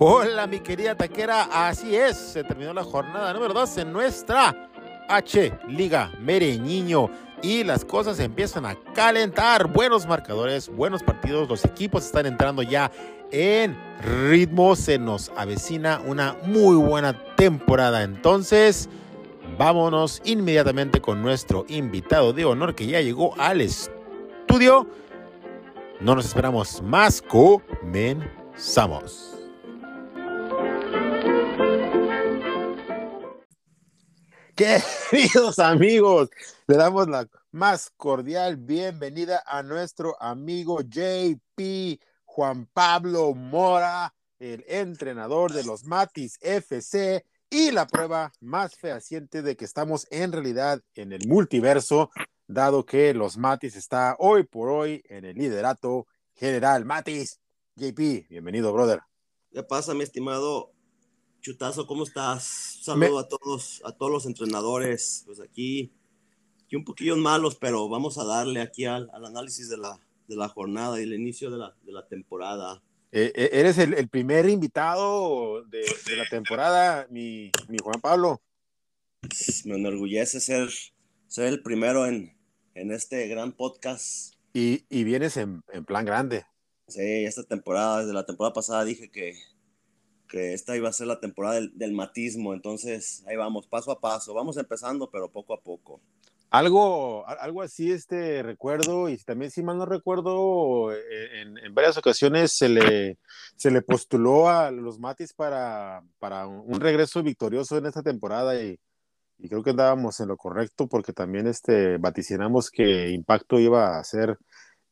Hola, mi querida taquera. Así es, se terminó la jornada número 2 en nuestra H Liga Mereñiño y las cosas empiezan a calentar. Buenos marcadores, buenos partidos. Los equipos están entrando ya en ritmo. Se nos avecina una muy buena temporada. Entonces, vámonos inmediatamente con nuestro invitado de honor que ya llegó al estudio. No nos esperamos más. Comenzamos. Queridos amigos, le damos la más cordial bienvenida a nuestro amigo JP Juan Pablo Mora, el entrenador de los Matis FC y la prueba más fehaciente de que estamos en realidad en el multiverso, dado que los Matis está hoy por hoy en el liderato general. Matis, JP, bienvenido, brother. ¿Qué pasa, mi estimado Chutazo, ¿cómo estás? Saludo a todos, a todos los entrenadores, pues aquí, aquí un poquillo malos, pero vamos a darle aquí al, al análisis de la, de la, jornada y el inicio de la, de la temporada. Eh, eh, eres el, el, primer invitado de, de la temporada, mi, mi, Juan Pablo. Me enorgullece ser, ser el primero en, en este gran podcast. Y, y vienes en, en plan grande. Sí, esta temporada, desde la temporada pasada dije que que esta iba a ser la temporada del, matismo, entonces ahí vamos, paso a paso, vamos empezando, pero poco a poco. Algo, algo así, este recuerdo, y también si mal no recuerdo, eh, en, en varias ocasiones se le, se le postuló a los Matis para, para un regreso victorioso en esta temporada y, y creo que andábamos en lo correcto porque también este, vaticinamos que Impacto iba a ser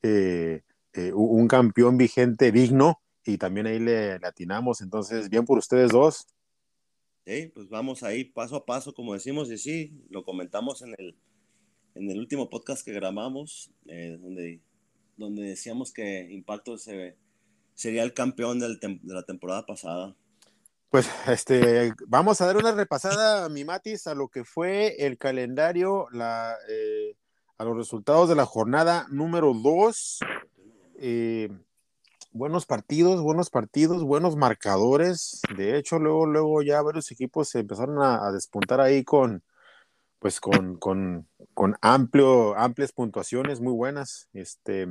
eh, eh, un campeón vigente digno y también ahí le, le, atinamos. Entonces, bien por ustedes dos. Sí, pues vamos ahí paso a paso, como decimos, y sí, lo comentamos en el, en el último podcast que grabamos, eh, donde, donde decíamos que Impacto se, sería el campeón del de la temporada pasada. Pues este, vamos a dar una repasada, mi Matis, a lo que fue el calendario, la, eh, a los resultados de la jornada número 2. Eh, buenos partidos, buenos partidos, buenos marcadores. De hecho, luego, luego ya varios equipos se empezaron a, despuntar ahí con, pues con, con, con, amplio, amplias puntuaciones muy buenas. Este,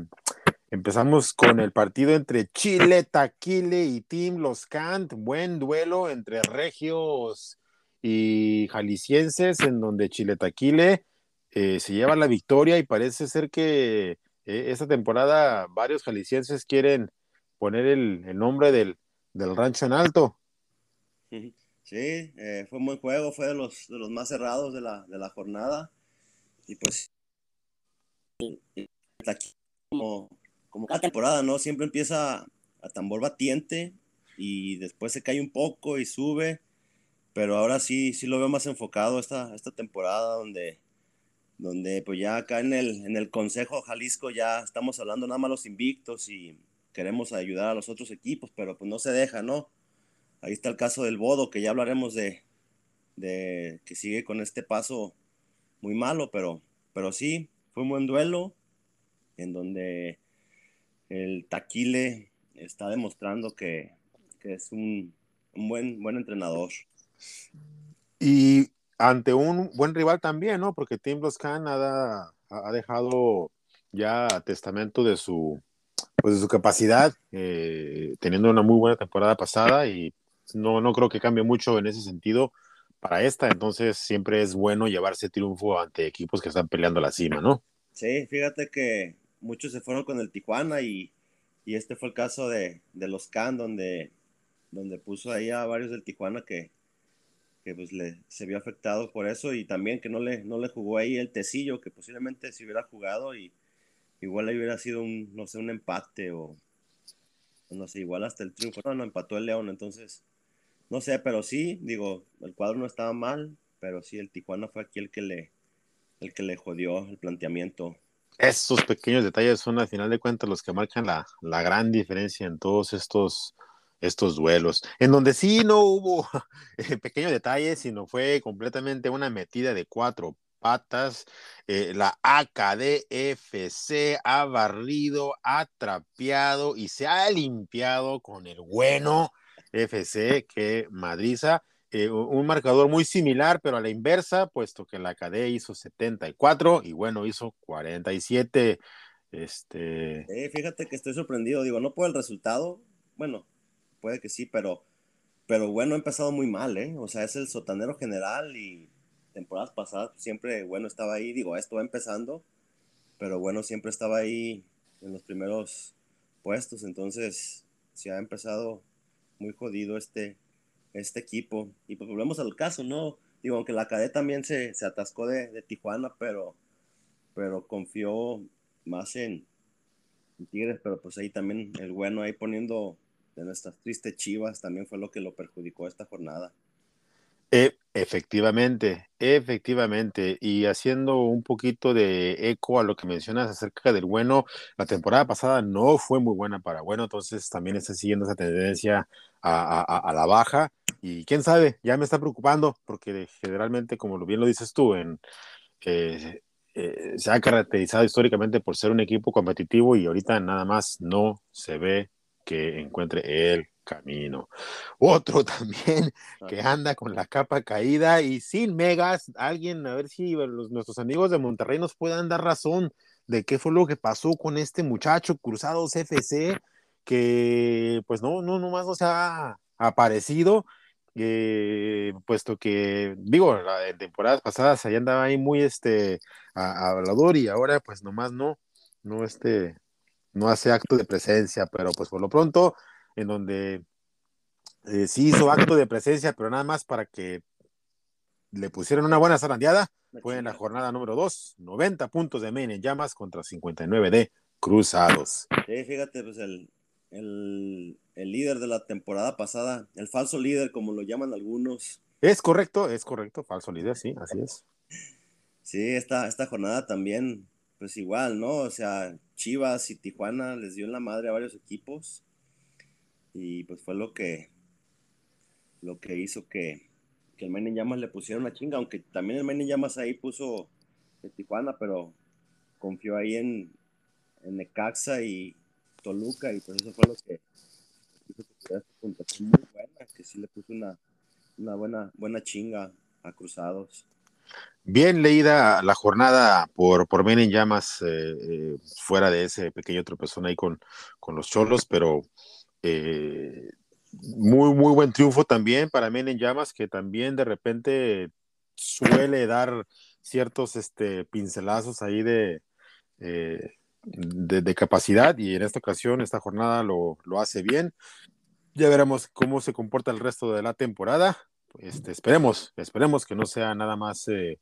empezamos con el partido entre Chile, Taquile y Team Los Cant. Buen duelo entre regios y jaliscienses, en donde Chile Taquile eh, se lleva la victoria y parece ser que eh, esta temporada varios jaliscienses quieren poner el, nombre del, del, rancho en alto. Sí, eh, fue un buen juego, fue de los, de los más cerrados de la, de la jornada. Y pues, como, como cada temporada, ¿no? Siempre empieza a tambor batiente y después se cae un poco y sube. Pero ahora sí, sí lo veo más enfocado esta, esta temporada donde, donde pues ya acá en el, en el Consejo Jalisco ya estamos hablando nada más los invictos y, queremos ayudar a los otros equipos, pero pues no se deja, ¿no? Ahí está el caso del Bodo, que ya hablaremos de, que sigue con este paso muy malo, pero, pero sí, fue un buen duelo en donde el Taquile está demostrando que, es un, buen, buen entrenador. Y ante un buen rival también, ¿no? Porque Tim Khan ha, ha dejado ya testamento de su, pues de su capacidad, eh, teniendo una muy buena temporada pasada y no, no creo que cambie mucho en ese sentido para esta, entonces siempre es bueno llevarse triunfo ante equipos que están peleando la cima, ¿no? Sí, fíjate que muchos se fueron con el Tijuana y, y este fue el caso de, de los Can, donde, donde puso ahí a varios del Tijuana que, que pues le, se vio afectado por eso y también que no le, no le jugó ahí el Tecillo, que posiblemente si hubiera jugado y igual ahí hubiera sido un, no sé, un empate o, no sé, igual hasta el triunfo. No, no, empató el León, entonces, no sé, pero sí, digo, el cuadro no estaba mal, pero sí, el Tijuana fue aquí el que le, el que le jodió el planteamiento. Esos pequeños detalles son al final de cuentas los que marcan la, la gran diferencia en todos estos, estos duelos, en donde sí no hubo pequeños detalles, sino fue completamente una metida de cuatro patas. Eh, la AKDFC ha barrido, ha trapeado y se ha limpiado con el bueno FC que Madriza. Eh, un marcador muy similar, pero a la inversa, puesto que la KD hizo 74 y bueno, hizo 47. Este... fíjate que estoy sorprendido, digo, no por el resultado, bueno, puede que sí, pero, pero bueno, ha empezado muy mal, ¿eh? O sea, es el sotanero general y temporadas pasadas siempre, bueno, estaba ahí, digo, esto va empezando, pero bueno, siempre estaba ahí en los primeros puestos, entonces se ha empezado muy jodido este, este equipo. Y pues volvemos al caso, ¿no? Digo, aunque la cadena también se, se atascó de, de, Tijuana, pero, pero confió más en, Tigres, pero pues ahí también el bueno ahí poniendo de nuestras tristes chivas también fue lo que lo perjudicó esta jornada. Eh, efectivamente, efectivamente. Y haciendo un poquito de eco a lo que mencionas acerca del bueno, la temporada pasada no fue muy buena para bueno, entonces también está siguiendo esa tendencia a, la baja. Y quién sabe, ya me está preocupando, porque generalmente, como bien lo dices tú, en, eh, se ha caracterizado históricamente por ser un equipo competitivo y ahorita nada más no se ve que encuentre el camino. Otro también que anda con la capa caída y sin megas. Alguien, a ver si los, nuestros amigos de Monterrey nos puedan dar razón de qué fue lo que pasó con este muchacho Cruzados FC, que pues no, no, nomás no se ha aparecido. Eh, puesto que, digo, en temporadas pasadas allá andaba ahí muy este hablador y ahora pues nomás no, no este, no hace acto de presencia, pero pues por lo pronto en donde eh, sí hizo acto de presencia, pero nada más para que le pusieran una buena zarandeada. Fue en la jornada número 2, 90 puntos de Maine en llamas contra 59 de Cruzados. Sí, fíjate, pues el, el, el, líder de la temporada pasada, el falso líder, como lo llaman algunos. Es correcto, es correcto, falso líder, sí, así es. Sí, esta, esta jornada también, pues igual, ¿no? O sea, Chivas y Tijuana les dio en la madre a varios equipos y pues fue lo que lo que hizo que, que el Maine Llamas le pusiera una chinga, aunque también el Maine Llamas ahí puso de Tijuana, pero confió ahí en, en Necaxa y Toluca y pues eso fue lo que hizo que puntuación sí le puso una, una buena, buena chinga a Cruzados. Bien leída la jornada por, por Men en Llamas, eh, eh, fuera de ese pequeño tropezón ahí con, con los cholos, pero eh, muy, muy buen triunfo también para Men en Llamas, que también de repente suele dar ciertos este, pincelazos ahí de, eh, de, capacidad y en esta ocasión, esta jornada lo, lo, hace bien. Ya veremos cómo se comporta el resto de la temporada. Este, esperemos, esperemos que no sea nada más... Eh,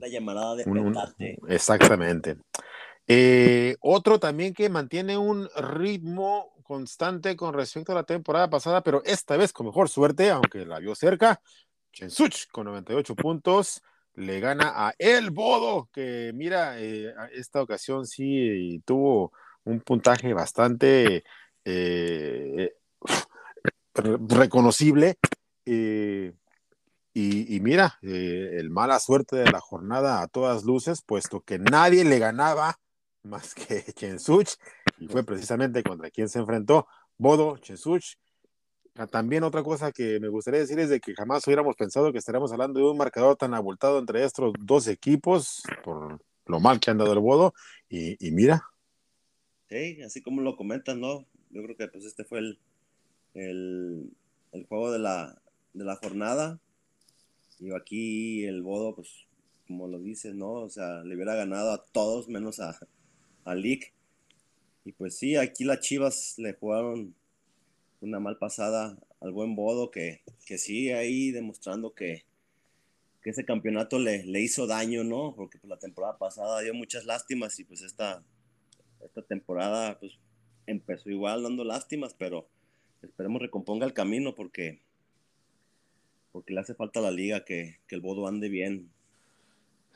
la llamada de Exactamente. Otro también que mantiene un ritmo constante con respecto a la temporada pasada, pero esta vez con mejor suerte, aunque la vio cerca. Chensuch con 98 puntos le gana a El Bodo, que mira, eh, esta ocasión sí tuvo un puntaje bastante eh, reconocible. Eh, y, mira, el mala suerte de la jornada a todas luces, puesto que nadie le ganaba más que Chensuch y fue precisamente contra quien se enfrentó Bodo Chesuch. Ah, también otra cosa que me gustaría decir es de que jamás hubiéramos pensado que estaríamos hablando de un marcador tan abultado entre estos dos equipos por lo mal que han dado el Bodo y, mira. Sí, así como lo comentan, ¿no? Yo creo que pues este fue el, el, el juego de la, de la jornada. Y aquí el Bodo, pues como lo dices, ¿no? O sea, le hubiera ganado a todos menos a, a Lick. Y pues sí, aquí las Chivas le jugaron una mal pasada al buen Bodo, que, que sigue ahí demostrando que, que ese campeonato le, le, hizo daño, ¿no? Porque pues, la temporada pasada dio muchas lástimas y pues esta, esta temporada pues empezó igual dando lástimas, pero esperemos recomponga el camino porque, porque le hace falta a la liga que, que el Bodo ande bien.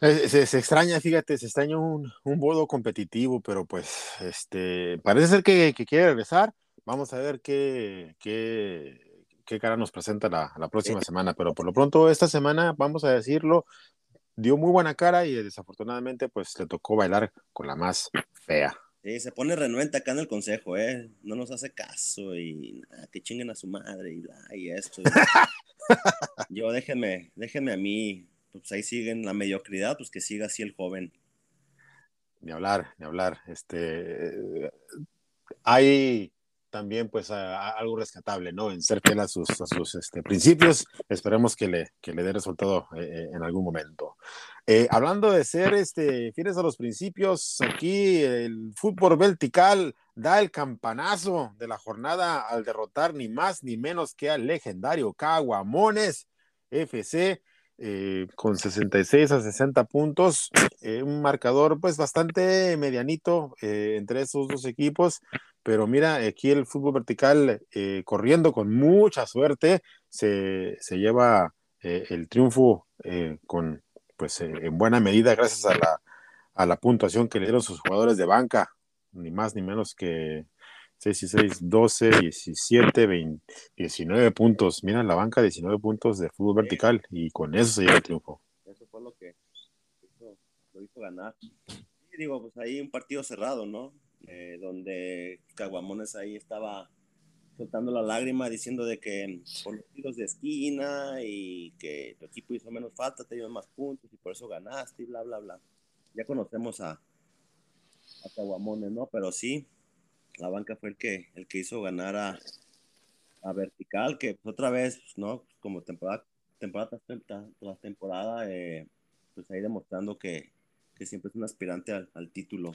Eh, se, extraña, fíjate, se extraña un, un bodo competitivo, pero pues este parece ser que, quiere regresar. Vamos a ver qué, qué, qué cara nos presenta la, la, próxima semana, pero por lo pronto esta semana, vamos a decirlo, dio muy buena cara y desafortunadamente pues le tocó bailar con la más fea. Sí, se pone renuente acá en el consejo, ¿eh? No nos hace caso y que chinguen a su madre y, y esto. Yo déjenme, déjenme a mí, pues ahí siguen la mediocridad, pues que siga así el joven. Ni hablar, ni hablar. Este, hay también pues algo rescatable, ¿no? En ser a sus, sus este, principios. Esperemos que le, que le dé resultado eh, eh, en algún momento. Eh, hablando de ser este, fieles a los principios, aquí el fútbol vertical da el campanazo de la jornada al derrotar ni más ni menos que al legendario Caguamones FC. Con 66 a 60 puntos, un marcador pues bastante medianito entre esos dos equipos, pero mira, aquí el fútbol vertical eh, corriendo con mucha suerte se, lleva eh, el triunfo eh, con, pues, en buena medida gracias a la, a la puntuación que le dieron sus jugadores de banca, ni más ni menos que 6 y 6, 12, 17, 20, 19 puntos. Mira, la banca 19 puntos de fútbol vertical y con eso se lleva el triunfo. Eso fue lo que lo hizo ganar. Y digo, pues ahí un partido cerrado, ¿no? Eh, donde Caguamones ahí estaba soltando la lágrima diciendo de que por los tiros de esquina y que tu equipo hizo menos falta, te dio más puntos y por eso ganaste y bla, bla, bla. Ya conocemos a, a Caguamones, ¿no? Pero sí, la banca fue el que, el que hizo ganar a, a Vertical, que pues, otra vez, ¿no? Como temporada, temporada tras temporada, eh, pues ahí demostrando que, que siempre es un aspirante al, título.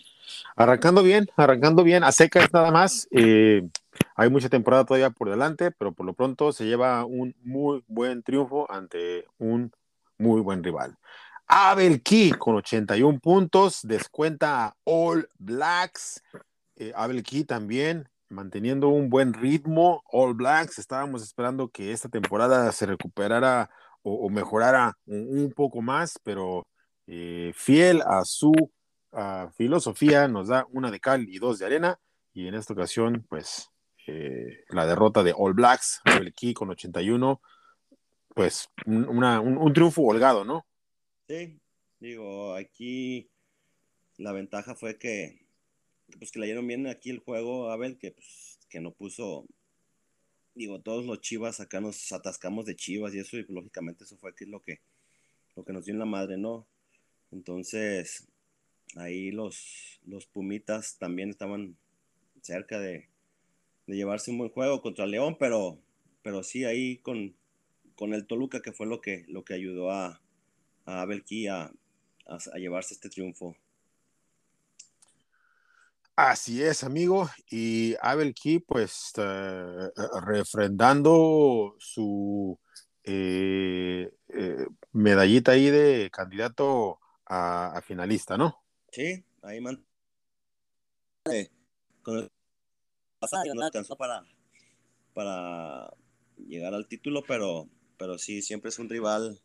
Arrancando bien, arrancando bien, a secas nada más. Eh, hay mucha temporada todavía por delante, pero por lo pronto se lleva un muy buen triunfo ante un muy buen rival. Abel Key con 81 puntos, descuenta a All Blacks. Eh, Abel Key también manteniendo un buen ritmo. All Blacks, estábamos esperando que esta temporada se recuperara o, mejorara un, poco más, pero eh, fiel a su filosofía, nos da una de cal y dos de arena, y en esta ocasión, pues, eh, la derrota de All Blacks, el Key con 81, pues, un, triunfo holgado, ¿no? Sí, digo, aquí la ventaja fue que, pues, que le dieron bien aquí el juego, Abel, que, pues, que no puso digo, todos los chivas acá nos atascamos de chivas y eso, y lógicamente eso fue lo que, lo que nos dio en la madre, ¿no? Entonces, ahí los, los Pumitas también estaban cerca de, llevarse un buen juego contra León, pero, pero sí ahí con, con el Toluca, que fue lo que, lo que ayudó a, a Abelki a, a, llevarse este triunfo. Así es, amigo. Y Abel Key, pues, eh, refrendando su eh, eh, medallita ahí de candidato a, finalista, ¿no? Sí, ahí man. con el no alcanzó para, para llegar al título, pero, pero sí, siempre es un rival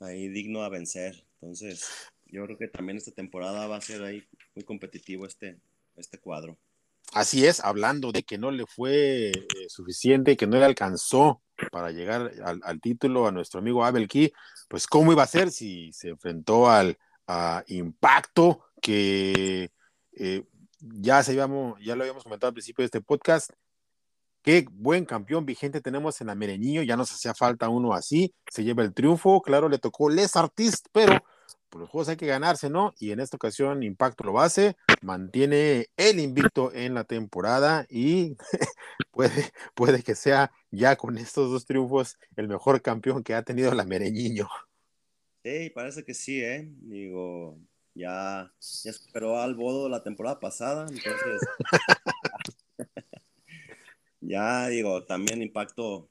ahí digno a vencer. Entonces, yo creo que también esta temporada va a ser ahí muy competitivo este, este cuadro. Así es, hablando de que no le fue eh, suficiente, que no le alcanzó para llegar al, título a nuestro amigo Abel Key, pues cómo iba a ser si se enfrentó al Impacto, que eh, ya, se ya lo habíamos comentado al principio de este podcast, qué buen campeón vigente tenemos en la Mereñillo, ya nos hacía falta uno así, se lleva el triunfo, claro, le tocó Les Artistes, pero por los juegos hay que ganarse, ¿no? Y en esta ocasión Impacto lo hace, mantiene el invicto en la temporada y puede, puede que sea ya con estos dos triunfos el mejor campeón que ha tenido la Mereñiño. Sí, parece que sí, ¿eh? Digo, ya, ya esperó al bodo la temporada pasada, entonces ya digo, también Impacto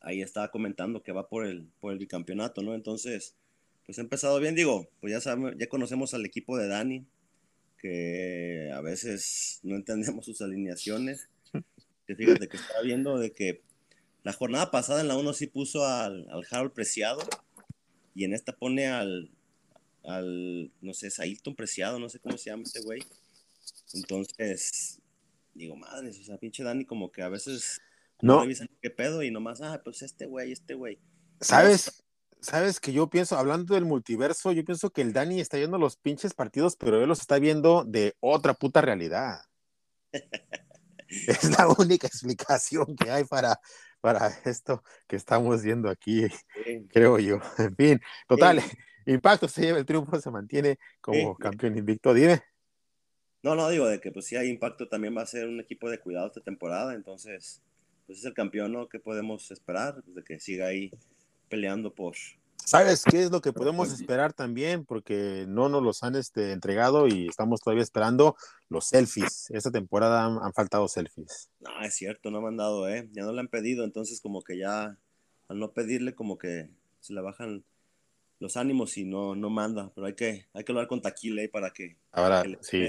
ahí estaba comentando que va por el, por el bicampeonato, ¿no? Entonces pues ha empezado bien, digo, pues ya sabemos, ya conocemos al equipo de Dani, que a veces no entendemos sus alineaciones. Que fíjate que estaba viendo de que la jornada pasada en la 1 sí puso al, al Harold Preciado y en esta pone al, al no sé, Sailton Preciado, no sé cómo se llama este güey. Entonces, digo, madre, o sea, pinche Dani como que a veces no, revisan qué pedo y nomás, ah, pues este güey, este güey. ¿Sabes? Sabes que yo pienso, hablando del multiverso, yo pienso que el Dani está viendo los pinches partidos, pero él los está viendo de otra puta realidad. es la única explicación que hay para, para esto que estamos viendo aquí, creo yo. En fin, total, impacto se lleva el triunfo, se mantiene como campeón invicto. Dime. No, no, digo de que pues si hay impacto también va a ser un equipo de cuidado esta temporada, entonces pues es el campeón, ¿no? ¿Qué podemos esperar? Pues de que siga ahí peleando por... ¿Sabes qué es lo que podemos esperar también? Porque no nos los han este, entregado y estamos todavía esperando los selfies. Esta temporada han, faltado selfies. No, es cierto, no me han dado, ¿eh? Ya no le han pedido, entonces como que ya al no pedirle como que se le bajan los ánimos y no, no manda. Pero hay que, hay que hablar con Taquile para que... Ahora, sí.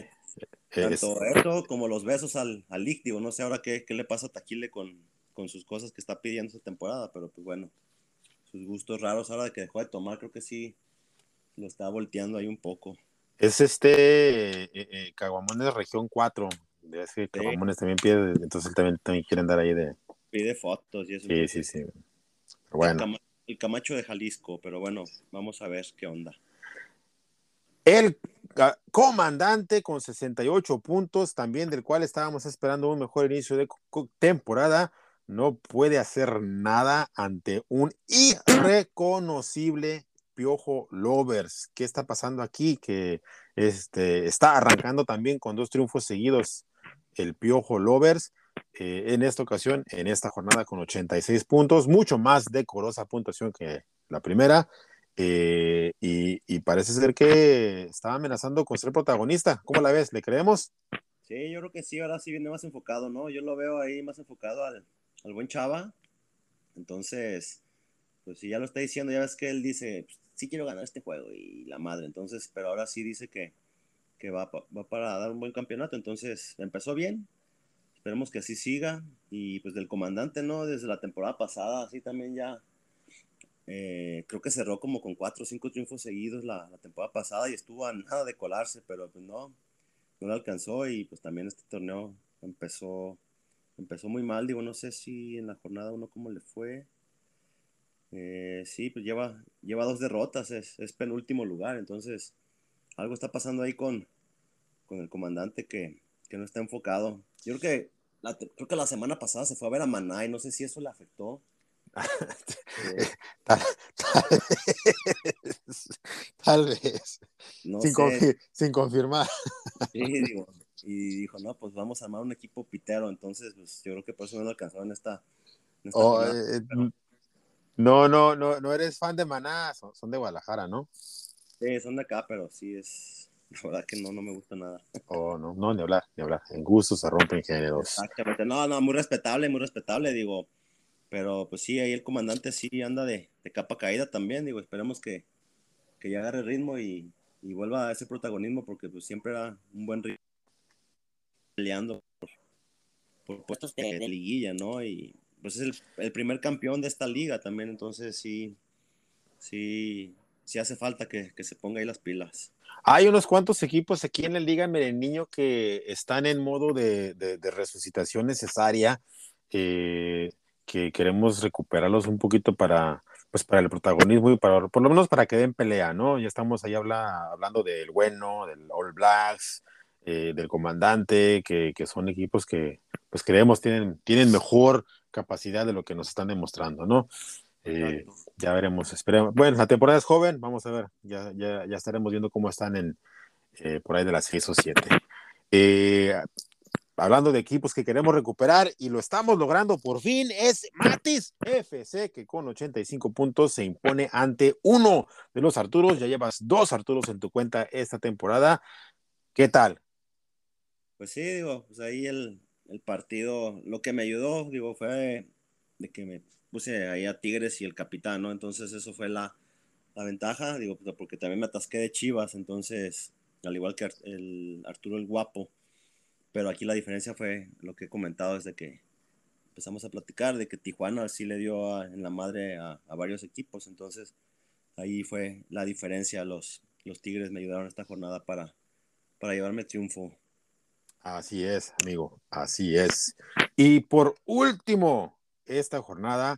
Tanto eso como los besos al, al no sé ahora qué, qué le pasa a Taquile con, con sus cosas que está pidiendo esta temporada, pero pues bueno sus gustos raros ahora de que dejó de tomar, creo que sí lo está volteando ahí un poco. Es este eh, eh, Caguamones Región 4. Es que Caguamones también pide, entonces también, también quiere andar ahí de. Pide fotos y eso. Sí, sí, sí. bueno. El, Camacho de Jalisco, pero bueno, vamos a ver qué onda. El comandante con 68 puntos, también del cual estábamos esperando un mejor inicio de temporada no puede hacer nada ante un irreconocible Piojo Lovers. ¿Qué está pasando aquí? Que este, está arrancando también con dos triunfos seguidos el Piojo Lovers. Eh, en esta ocasión, en esta jornada con 86 puntos, mucho más decorosa puntuación que la primera. Eh, y, y, parece ser que estaba amenazando con ser protagonista. ¿Cómo la ves? ¿Le creemos? Sí, yo creo que sí, ahora sí viene más enfocado, ¿no? Yo lo veo ahí más enfocado al, al buen Chava. Entonces, pues si ya lo está diciendo, ya ves que él dice, pues, sí quiero ganar este juego y la madre. Entonces, pero ahora sí dice que, que va, va para dar un buen campeonato. Entonces, empezó bien. Esperemos que así siga. Y pues del comandante, ¿no? Desde la temporada pasada, así también ya. Eh, creo que cerró como con cuatro o cinco triunfos seguidos la, temporada pasada y estuvo a nada de colarse, pero pues no, no le alcanzó y pues también este torneo empezó empezó muy mal, digo, no sé si en la jornada uno cómo le fue. Eh, sí, pues lleva, lleva dos derrotas, es, es, penúltimo lugar, entonces algo está pasando ahí con, con el comandante que, que no está enfocado. Yo creo que, la, creo que la semana pasada se fue a ver a Maná y no sé si eso le afectó. Eh, tal, vez, tal vez. sin, sin, confirmar. Sí, digo, y dijo, no, pues vamos a armar un equipo pitero, entonces pues yo creo que por eso no lo alcanzó en esta... Oh, eh, no, no, no, no eres fan de Maná, son, de Guadalajara, ¿no? Sí, son de acá, pero sí es, la verdad que no, no me gusta nada. Oh, no, no, ni hablar, ni hablar. En gusto se rompen géneros. Exactamente, no, no, muy respetable, muy respetable, digo, pero pues sí, ahí el comandante sí anda de, de capa caída también, digo, esperemos que, que ya agarre ritmo y, y vuelva a ese protagonismo, porque pues siempre era un buen ritmo peleando por, puestos de, liguilla, ¿no? Y pues es el, primer campeón de esta liga también, entonces sí, sí, sí hace falta que, se ponga ahí las pilas. Hay unos cuantos equipos aquí en la Liga Mereniño que están en modo de, resucitación necesaria, eh, que queremos recuperarlos un poquito para, pues para el protagonismo y para, por lo menos para que den pelea, ¿no? Ya estamos ahí habla, hablando del bueno, del All Blacks, eh, del comandante, que, son equipos que pues creemos tienen, tienen mejor capacidad de lo que nos están demostrando, ¿no? Eh, ya veremos, esperemos. Bueno, la temporada es joven, vamos a ver, ya, ya, ya estaremos viendo cómo están en eh, por ahí de las 6 o 7. hablando de equipos que queremos recuperar y lo estamos logrando por fin, es Matis FC, que con 85 puntos se impone ante uno de los Arturos. Ya llevas dos Arturos en tu cuenta esta temporada. ¿Qué tal? Pues sí, digo, pues ahí el, partido, lo que me ayudó, digo, fue de que me puse ahí a Tigres y el capitán, ¿no? Entonces eso fue la, ventaja, digo, pues, porque también me atasqué de Chivas, entonces, al igual que el Arturo el Guapo, pero aquí la diferencia fue lo que he comentado desde que empezamos a platicar, de que Tijuana sí le dio en la madre a, varios equipos, entonces ahí fue la diferencia, los, los Tigres me ayudaron esta jornada para, para llevarme triunfo. Así es, amigo, así es. Y por último, esta jornada,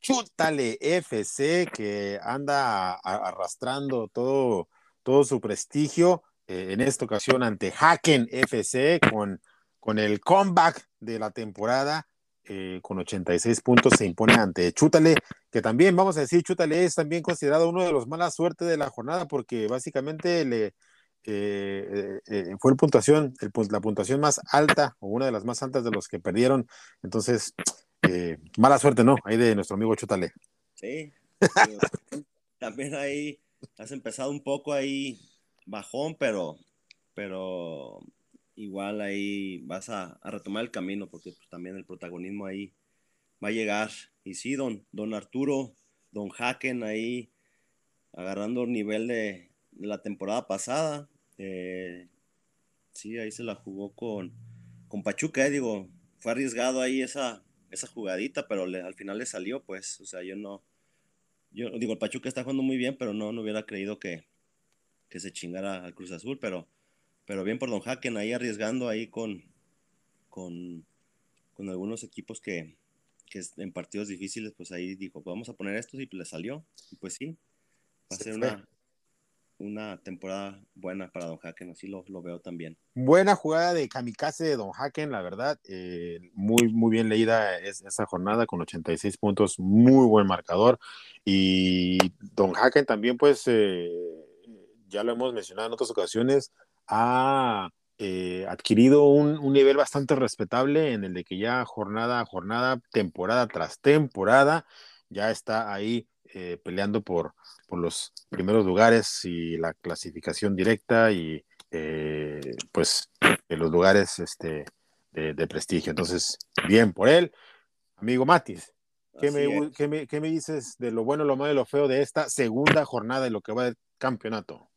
Chútale FC, que anda arrastrando todo, todo su prestigio, eh, en esta ocasión ante Haken FC, con, con el comeback de la temporada, eh, con 86 puntos, se impone ante Chútale, que también, vamos a decir, Chútale es también considerado uno de los mala suerte de la jornada, porque básicamente le, eh, fue el puntuación, la puntuación más alta o una de las más altas de los que perdieron. Entonces, eh, mala suerte, ¿no? Ahí de nuestro amigo Chútale. Sí. también ahí has empezado un poco ahí bajón, pero, pero igual ahí vas a, retomar el camino porque pues, también el protagonismo ahí va a llegar. Y sí, don, don Arturo, don Haken ahí agarrando el nivel de, la temporada pasada. Eh, sí, ahí se la jugó con, con Pachuca, eh, digo, fue arriesgado ahí esa, esa jugadita, pero al final le salió, pues, o sea, yo no, yo digo, el Pachuca está jugando muy bien, pero no, no hubiera creído que, que se chingara al Cruz Azul, pero, pero bien por Don Haken ahí arriesgando ahí con, con, con algunos equipos que, que, en partidos difíciles, pues ahí dijo, vamos a poner esto y le salió, y pues sí, va a ser una, una temporada buena para Don Haken, así lo, lo, veo también. Buena jugada de kamikaze de Don Haken, la verdad, eh, muy, muy bien leída es, esa jornada con 86 puntos, muy buen marcador. Y Don Haken también, pues, eh, ya lo hemos mencionado en otras ocasiones, ha eh, adquirido un, un, nivel bastante respetable en el de que ya jornada a jornada, temporada tras temporada, ya está ahí peleando por por los primeros lugares y la clasificación directa y eh, pues en los lugares este, de, prestigio. Entonces, bien por él. Amigo Matis, ¿qué me, ¿qué me, dices de lo bueno, lo malo y lo feo de esta segunda jornada de lo que va del campeonato?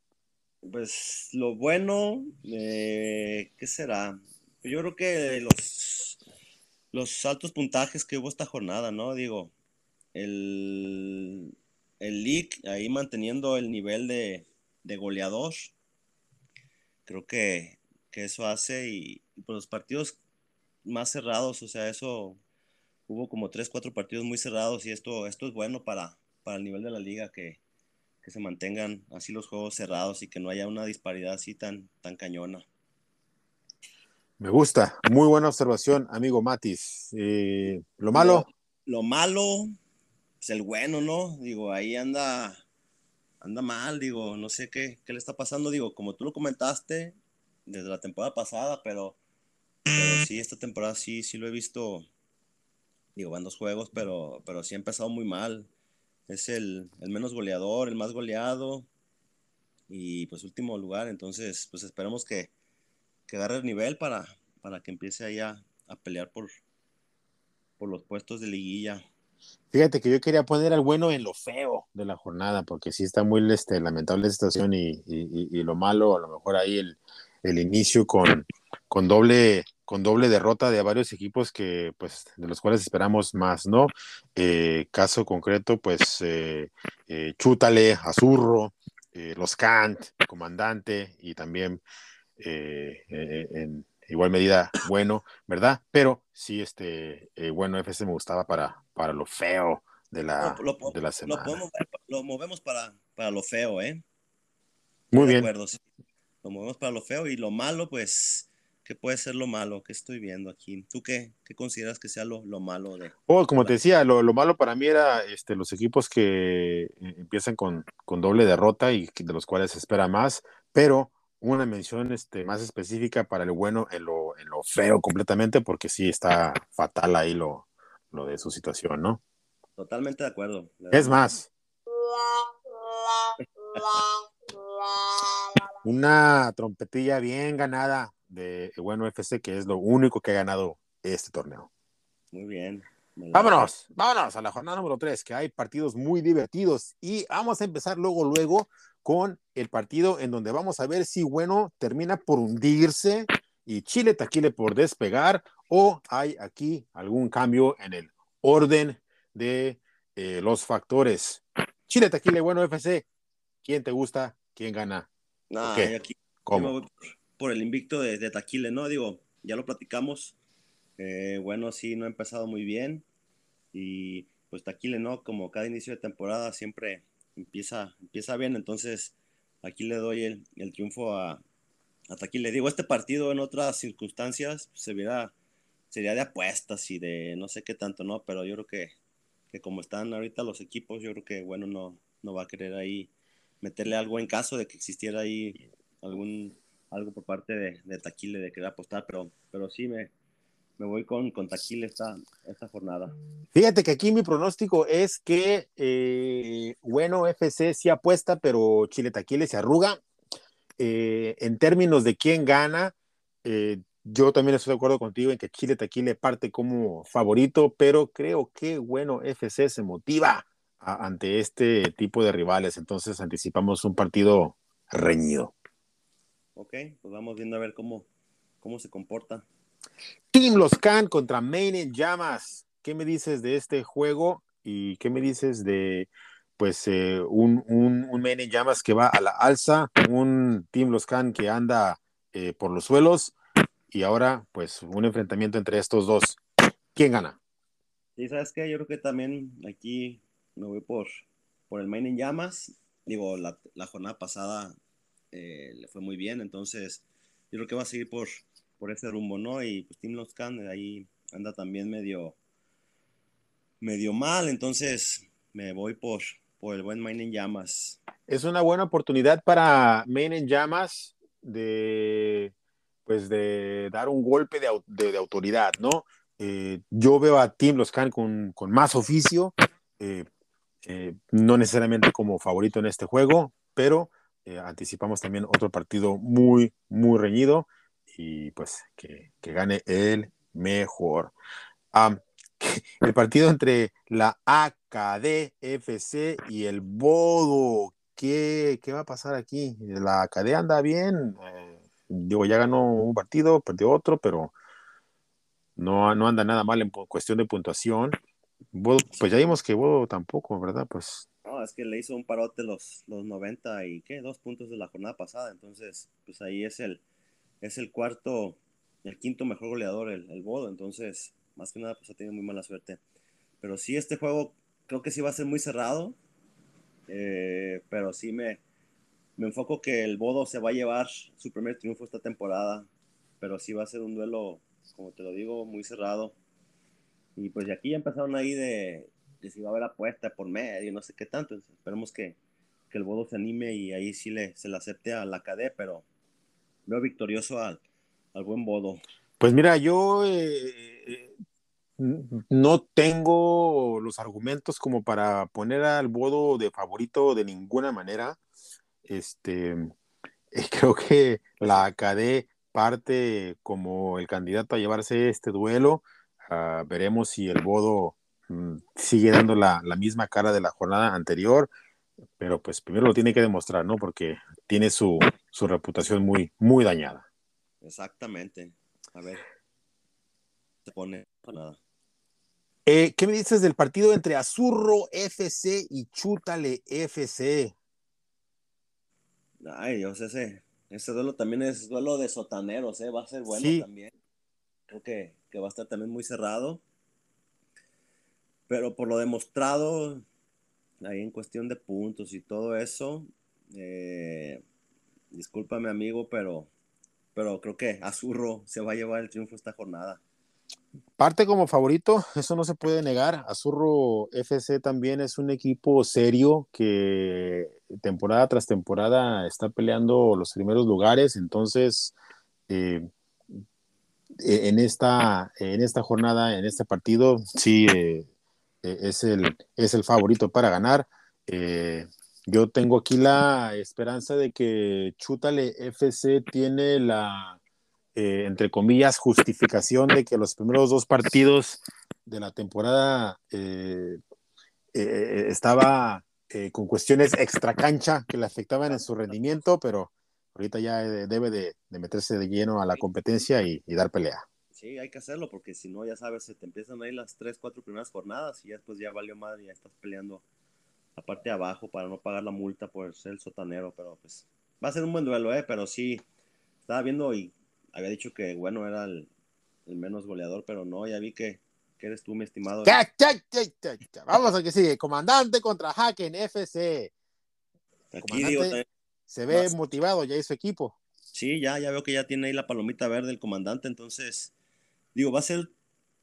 Pues lo bueno, eh, ¿qué será? Yo creo que los, los altos puntajes que hubo esta jornada, ¿no? Digo, el, el League ahí manteniendo el nivel de, goleador. Creo que, eso hace y, por los partidos más cerrados, o sea, eso hubo como tres, cuatro partidos muy cerrados y esto, esto es bueno para, para el nivel de la liga que, se mantengan así los juegos cerrados y que no haya una disparidad así tan, tan cañona. Me gusta, muy buena observación, amigo Matis. Eh, lo malo. lo, malo, pues, el bueno, ¿no? Digo, ahí anda, anda mal, digo, no sé qué, qué le está pasando, digo, como tú lo comentaste desde la temporada pasada, pero, sí, esta temporada sí, sí lo he visto, digo, van dos juegos, pero, pero sí ha empezado muy mal. Es el, menos goleador, el más goleado y pues último lugar, entonces pues esperemos que, que agarre el nivel para, para que empiece ahí a, a pelear por, por los puestos de liguilla. Fíjate que yo quería poner al bueno en lo feo de la jornada, porque sí está muy este, lamentable la situación y, lo malo, a lo mejor ahí el, inicio con, con, doble, con doble derrota de varios equipos que, pues, de los cuales esperamos más, ¿no? Eh, caso concreto, pues, eh, eh, Chútale, Azurro, Los Kant, Comandante y también en igual medida bueno, ¿verdad? Pero sí, este, bueno, FC me gustaba para, para lo feo de la, de la semana. Lo, movemos para, para, lo feo, ¿eh? Muy bien. Lo movemos para lo feo y lo malo, pues, ¿qué puede ser lo malo? ¿Qué estoy viendo aquí? ¿Tú qué, qué consideras que sea lo, lo malo de? Oh, como te decía, lo, lo, malo para mí era este, los equipos que eh, empiezan con, con doble derrota y de los cuales se espera más, pero una mención este, más específica para el bueno en lo, en lo feo completamente, porque sí está fatal ahí lo, lo de su situación, ¿no? Totalmente de acuerdo. Es más, una trompetilla bien ganada de Bueno FC, que es lo único que ha ganado este torneo. Muy bien. Vámonos, vámonos a la jornada número 3, que hay partidos muy divertidos y vamos a empezar luego, luego con el partido en donde vamos a ver si Bueno termina por hundirse y Chile Taquile por despegar o hay aquí algún cambio en el orden de eh, los factores. Chile, Taquile, bueno, FC, ¿quién te gusta? ¿Quién gana? Nah, aquí, ¿Cómo? Por el invicto de, de, Taquile, ¿no? Digo, ya lo platicamos. Eh, bueno, sí, no ha empezado muy bien. Y pues Taquile, ¿no? Como cada inicio de temporada siempre empieza, empieza bien, entonces aquí le doy el, el triunfo a, hasta aquí le digo, este partido en otras circunstancias se viera, sería de apuestas y de no sé qué tanto, ¿no? Pero yo creo que, que como están ahorita los equipos, yo creo que, bueno, no, no va a querer ahí meterle algo en caso de que existiera ahí algún algo por parte de, de Taquile de querer apostar, pero, pero sí me, me voy con, con Taquile esta, esta jornada. Fíjate que aquí mi pronóstico es que, eh, bueno, FC sí apuesta, pero Chile Taquile se arruga. Eh, en términos de quién gana, eh, yo también estoy de acuerdo contigo en que Chile Taquile parte como favorito, pero creo que, bueno, FC se motiva ante este tipo de rivales, entonces anticipamos un partido reñido. Ok, pues vamos viendo a ver cómo, cómo se comporta. Team Los Can contra Main en Llamas. ¿Qué me dices de este juego? ¿Y qué me dices de pues eh, un, un, Main en Llamas que va a la alza, un Team Los Can que anda eh, por los suelos y ahora pues un enfrentamiento entre estos dos? ¿Quién gana? Sí, ¿sabes qué? Yo creo que también aquí me voy por, por el Main en Llamas. Digo, la, la jornada pasada eh, le fue muy bien, entonces yo creo que va a seguir por, por ese rumbo, ¿no? Y pues Tim Loscan ahí anda también medio, medio mal, entonces me voy por, por el buen Main en Llamas. Es una buena oportunidad para Main en Llamas de, pues de dar un golpe de, de, de autoridad, ¿no? Eh, yo veo a Tim Loscan con, con más oficio, eh, eh, no necesariamente como favorito en este juego, pero eh, anticipamos también otro partido muy, muy reñido y pues que, que gane el mejor. Um, el partido entre la AKDFC y el Bodo. ¿Qué, ¿Qué, va a pasar aquí? La AKD anda bien. Eh, digo, ya ganó un partido, perdió otro, pero no, no anda nada mal en cuestión de puntuación. Bodo, pues ya vimos que Bodo tampoco, ¿verdad? Pues no, es que le hizo un parote los, los 90 y qué, dos puntos de la jornada pasada. Entonces, pues ahí es el, es el cuarto, el quinto mejor goleador, el, el Bodo. Entonces, más que nada, pues ha tenido muy mala suerte. Pero sí, este juego creo que sí va a ser muy cerrado. Eh, pero sí me, me enfoco que el Bodo se va a llevar su primer triunfo esta temporada. Pero sí va a ser un duelo, como te lo digo, muy cerrado. Y pues de aquí ya empezaron ahí de, que si va a haber apuesta por medio, no sé qué tanto. Entonces, esperemos que, que, el Bodo se anime y ahí sí le, se le acepte a la KD, pero veo victorioso al, al buen Bodo. Pues mira, yo eh, no tengo los argumentos como para poner al Bodo de favorito de ninguna manera. Este, creo que la KD parte como el candidato a llevarse este duelo. Uh, veremos si el Bodo Mm, sigue dando la, la, misma cara de la jornada anterior, pero pues primero lo tiene que demostrar, ¿no? Porque tiene su, su reputación muy, muy dañada. Exactamente. A ver. Se pone nada. Eh, ¿Qué me dices del partido entre Azurro FC y Chútale FC? Ay, Dios, ese, ese duelo también es duelo de sotaneros, ¿eh? Va a ser bueno sí. también. Creo que, que va a estar también muy cerrado. Pero por lo demostrado, ahí en cuestión de puntos y todo eso, eh, discúlpame amigo, pero, pero creo que Azurro se va a llevar el triunfo esta jornada. Parte como favorito, eso no se puede negar. Azurro FC también es un equipo serio que temporada tras temporada está peleando los primeros lugares, entonces eh, en, esta, en esta jornada, en este partido, sí, eh, eh, es, el, es el favorito para ganar. Eh, yo tengo aquí la esperanza de que Chútale FC tiene la, eh, entre comillas, justificación de que los primeros dos partidos de la temporada eh, estaba con cuestiones extra cancha que le afectaban en su rendimiento, pero ahorita ya debe de, meterse de lleno a la competencia y dar pelea. Sí, hay que hacerlo porque si no, ya sabes, se te empiezan ahí las tres, cuatro primeras jornadas y ya después ya valió madre, ya estás peleando la parte de abajo para no pagar la multa por ser el sotanero, pero pues va a ser un buen duelo, ¿eh? Pero sí, estaba viendo y había dicho que, bueno, era el, el menos goleador, pero no, ya vi que, que eres tú, mi estimado. Vamos a que sigue. Comandante contra Haken FC. Aquí digo, se ve motivado ya su equipo. Sí, ya, ya veo que ya tiene ahí la palomita verde el comandante, entonces, digo, va a ser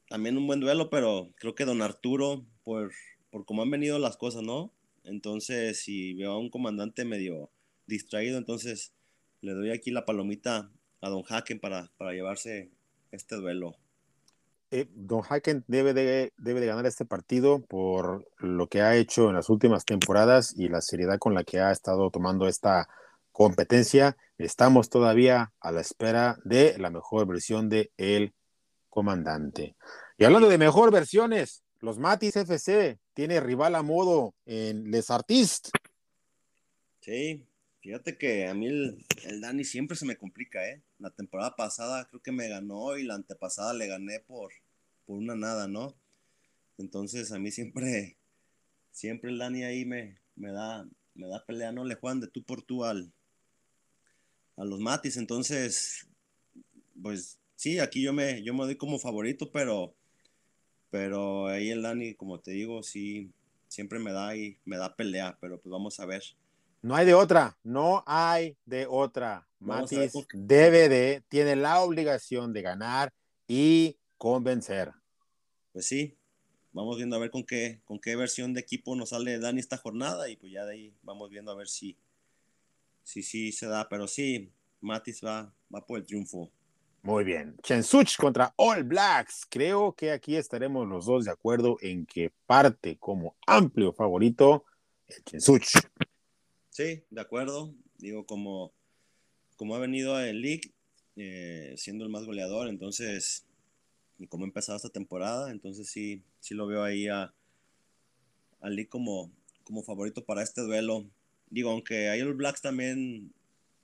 también un buen duelo, pero creo que don Arturo, por, por cómo han venido las cosas, ¿no? Entonces, si veo a un comandante medio distraído, entonces le doy aquí la palomita a don Haken para, para llevarse este duelo. Eh, don Haken debe de, debe de ganar este partido por lo que ha hecho en las últimas temporadas y la seriedad con la que ha estado tomando esta competencia. Estamos todavía a la espera de la mejor versión de El Comandante. Y hablando de mejor versiones, los Matis FC tiene rival a modo en Les Artistes. Sí, fíjate que a mí el, Dani siempre se me complica, ¿eh? La temporada pasada creo que me ganó y la antepasada le gané por, por una nada, ¿no? Entonces a mí siempre, siempre el Dani ahí me, me da, me da pelea, no le juegan de tú por tú al, a los Matis. Entonces, pues sí, aquí yo me, yo me doy como favorito, pero, pero ahí el Dani, como te digo, sí, siempre me da y me da pelea, pero pues vamos a ver. No hay de otra, no hay de otra. Matis debe de, tiene la obligación de ganar y convencer. Pues sí, vamos viendo a ver con qué, con qué versión de equipo nos sale Dani esta jornada y pues ya de ahí vamos viendo a ver si, sí, sí se da, pero sí, Matis va, va por el triunfo. Muy bien. Chensuch contra All Blacks. Creo que aquí estaremos los dos de acuerdo en que parte como amplio favorito el Chensuch. Sí, de acuerdo. Digo, como, como ha venido el League, eh, siendo el más goleador, entonces, y como ha empezado esta temporada, entonces sí, sí lo veo ahí a, al League como, como favorito para este duelo digo, aunque hay los Blacks también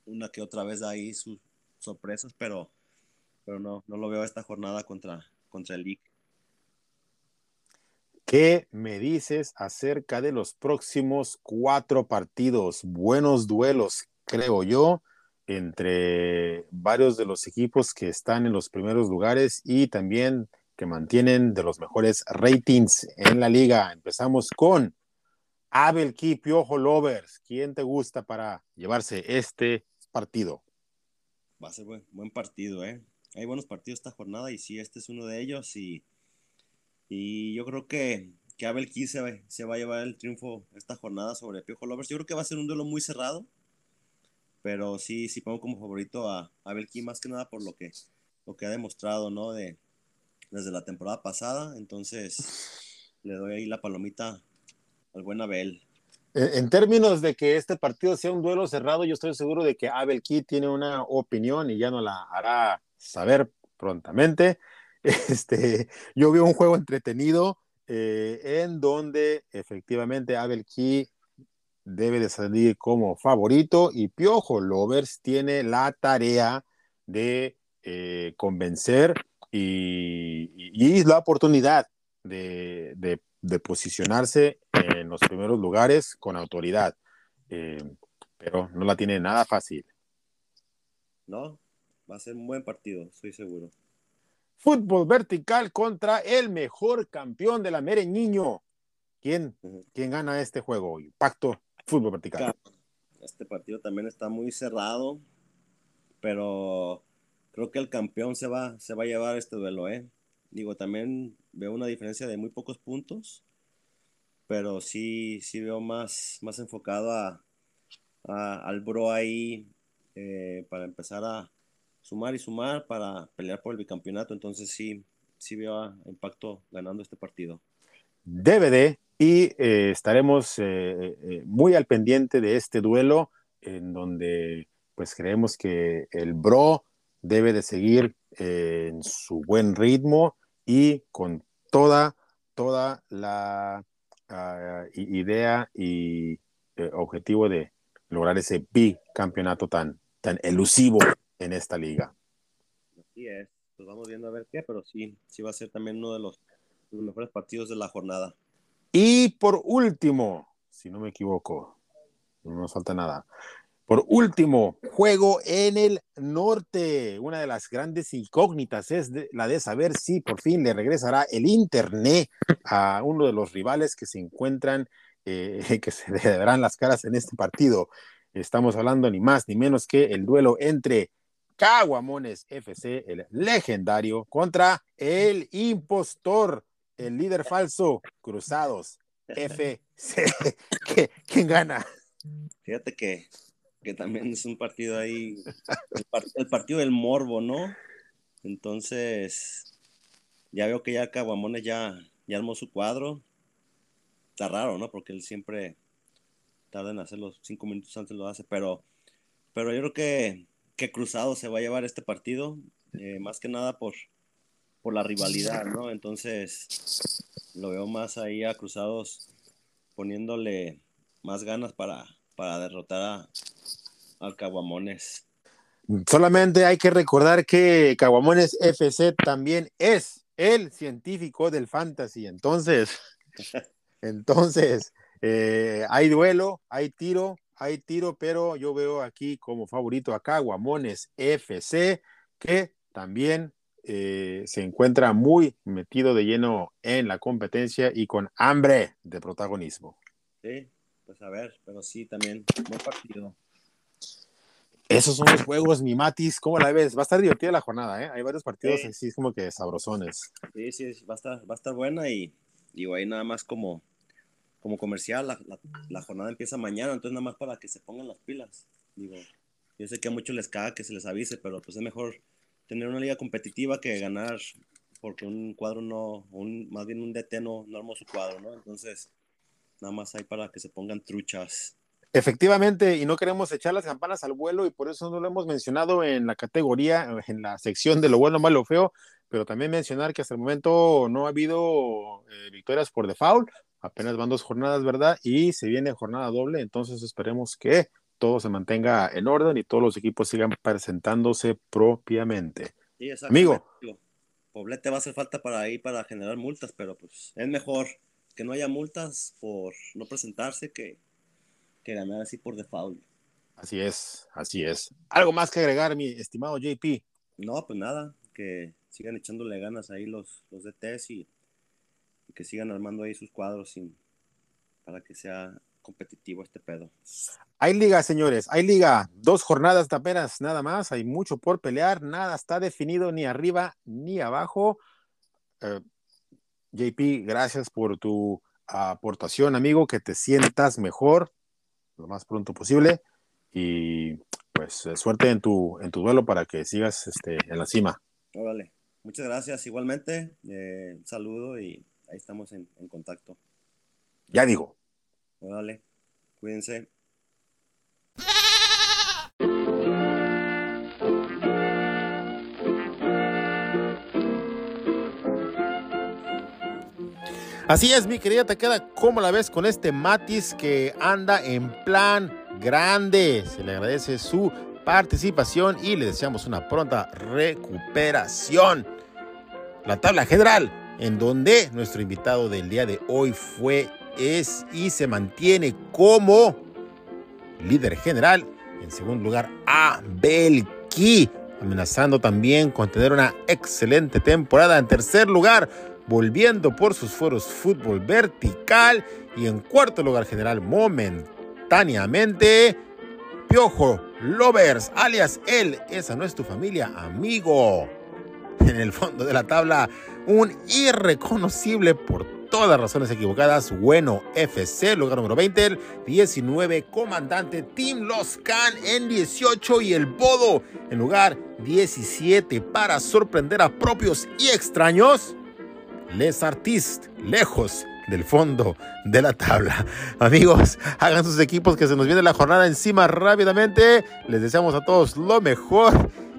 una que otra vez ahí sus sorpresas, pero, pero no, no lo veo esta jornada contra, contra el League. ¿Qué me dices acerca de los próximos cuatro partidos? Buenos duelos, creo yo, entre varios de los equipos que están en los primeros lugares y también que mantienen de los mejores ratings en la liga. Empezamos con Abel Key, Piojo Lovers, ¿quién te gusta para llevarse este partido? Va a ser buen, buen partido, ¿eh? Hay buenos partidos esta jornada y sí, este es uno de ellos y, y yo creo que, que Abel Key se, va a llevar el triunfo esta jornada sobre Piojo Lovers. Yo creo que va a ser un duelo muy cerrado, pero sí, sí pongo como favorito a Abel Key más que nada por lo que, lo que ha demostrado, ¿no? De, desde la temporada pasada, entonces le doy ahí la palomita al buen Abel. En, términos de que este partido sea un duelo cerrado, yo estoy seguro de que Abel Key tiene una opinión y ya nos la hará saber prontamente. Este, yo vi un juego entretenido eh, en donde efectivamente Abel Key debe de salir como favorito y Piojo Lovers tiene la tarea de eh, convencer y, y, la oportunidad de, de posicionarse en los primeros lugares con autoridad, eh, pero no la tiene nada fácil. No, va a ser un buen partido, estoy seguro. Fútbol vertical contra el mejor campeón de la Mereñiño. ¿Quién, ¿Quién gana este juego? Pacto fútbol vertical. Este partido también está muy cerrado, pero creo que el campeón se va, se va a llevar este duelo, ¿eh? Digo, también veo una diferencia de muy pocos puntos, pero sí, sí veo más, más enfocado a, al bro ahí eh, para empezar a sumar y sumar para pelear por el bicampeonato. Entonces sí, sí veo Impacto ganando este partido. DVD y eh, estaremos eh, muy al pendiente de este duelo en donde pues creemos que el bro debe de seguir en su buen ritmo y con toda, toda la ah, idea y eh, objetivo de lograr ese bicampeonato tan, tan elusivo en esta liga. Así es, pues vamos viendo a ver qué, pero sí, sí va a ser también uno de los, mejores partidos de la jornada. Y por último, si no me equivoco, no nos falta nada. Por último, juego en el norte. Una de las grandes incógnitas es la de saber si por fin le regresará el Internet a uno de los rivales que se encuentran, eh, que se le darán las caras en este partido. Estamos hablando ni más ni menos que el duelo entre Caguamones FC, el legendario, contra el impostor, el líder falso, Cruzados FC. ¿Quién gana? Fíjate que que también es un partido ahí, el, partido del morbo, ¿no? Entonces, ya veo que ya Caguamones ya, ya armó su cuadro. Está raro, ¿no? Porque él siempre tarda en hacerlo cinco minutos antes lo hace, pero, pero yo creo que, que Cruzado se va a llevar este partido, eh, más que nada por, por la rivalidad, ¿no? Entonces, lo veo más ahí a Cruzados poniéndole más ganas para, para derrotar a, al Caguamones. Solamente hay que recordar que Caguamones FC también es el científico del fantasy. Entonces, entonces eh, hay duelo, hay tiro, hay tiro, pero yo veo aquí como favorito a Caguamones FC, que también eh, se encuentra muy metido de lleno en la competencia y con hambre de protagonismo. Sí, pues a ver, pero sí, también, buen partido. Esos son los juegos, mi Matis, ¿cómo la ves? Va a estar divertida la jornada, ¿eh? Hay varios partidos así como que sabrosones. Sí, sí, va a estar, va a estar buena y digo, ahí nada más como, como comercial, la, la, jornada empieza mañana, entonces nada más para que se pongan las pilas. Digo, yo sé que a muchos les caga que se les avise, pero pues es mejor tener una liga competitiva que ganar porque un cuadro no, un, más bien un DT no, no armó su cuadro, ¿no? Entonces, nada más hay para que se pongan truchas. Efectivamente, y no queremos echar las campanas al vuelo y por eso no lo hemos mencionado en la categoría, en la sección de lo bueno, malo, feo, pero también mencionar que hasta el momento no ha habido eh, victorias por default, apenas van dos jornadas, ¿verdad? Y se viene jornada doble, entonces esperemos que todo se mantenga en orden y todos los equipos sigan presentándose propiamente. Sí, Amigo. Poblete va a hacer falta para ahí para generar multas, pero pues es mejor que no haya multas por no presentarse que que ganar así por default. Así es, así es. ¿Algo más que agregar, mi estimado JP? No, pues nada, que sigan echándole ganas ahí los, los DTs y, y que sigan armando ahí sus cuadros para que sea competitivo este pedo. Hay liga, señores, hay liga. Dos jornadas de apenas, nada más. Hay mucho por pelear, nada está definido ni arriba ni abajo. Eh, JP, gracias por tu aportación, amigo. Que te sientas mejor lo más pronto posible y pues eh, suerte en tu, en tu duelo para que sigas este, en la cima. vale. Muchas gracias igualmente. Eh, un saludo y ahí estamos en, contacto. Ya digo. Vale. Cuídense. Así es, mi querida, te queda como la ves con este Matis que anda en plan grande. Se le agradece su participación y le deseamos una pronta recuperación. La tabla general, en donde nuestro invitado del día de hoy fue, es y se mantiene como líder general. En segundo lugar, a Belki, amenazando también con tener una excelente temporada. En tercer lugar, volviendo por sus foros fútbol vertical y en cuarto lugar general momentáneamente Piojo Lovers, alias él, esa no es tu familia, amigo. En el fondo de la tabla, un irreconocible por todas razones equivocadas, bueno FC, lugar número 20, el 19, comandante Team Los Can en 18 y el Bodo en lugar 17 para sorprender a propios y extraños les artistes, lejos del fondo de la tabla. Amigos, hagan sus equipos que se nos viene la jornada encima rápidamente. Les deseamos a todos lo mejor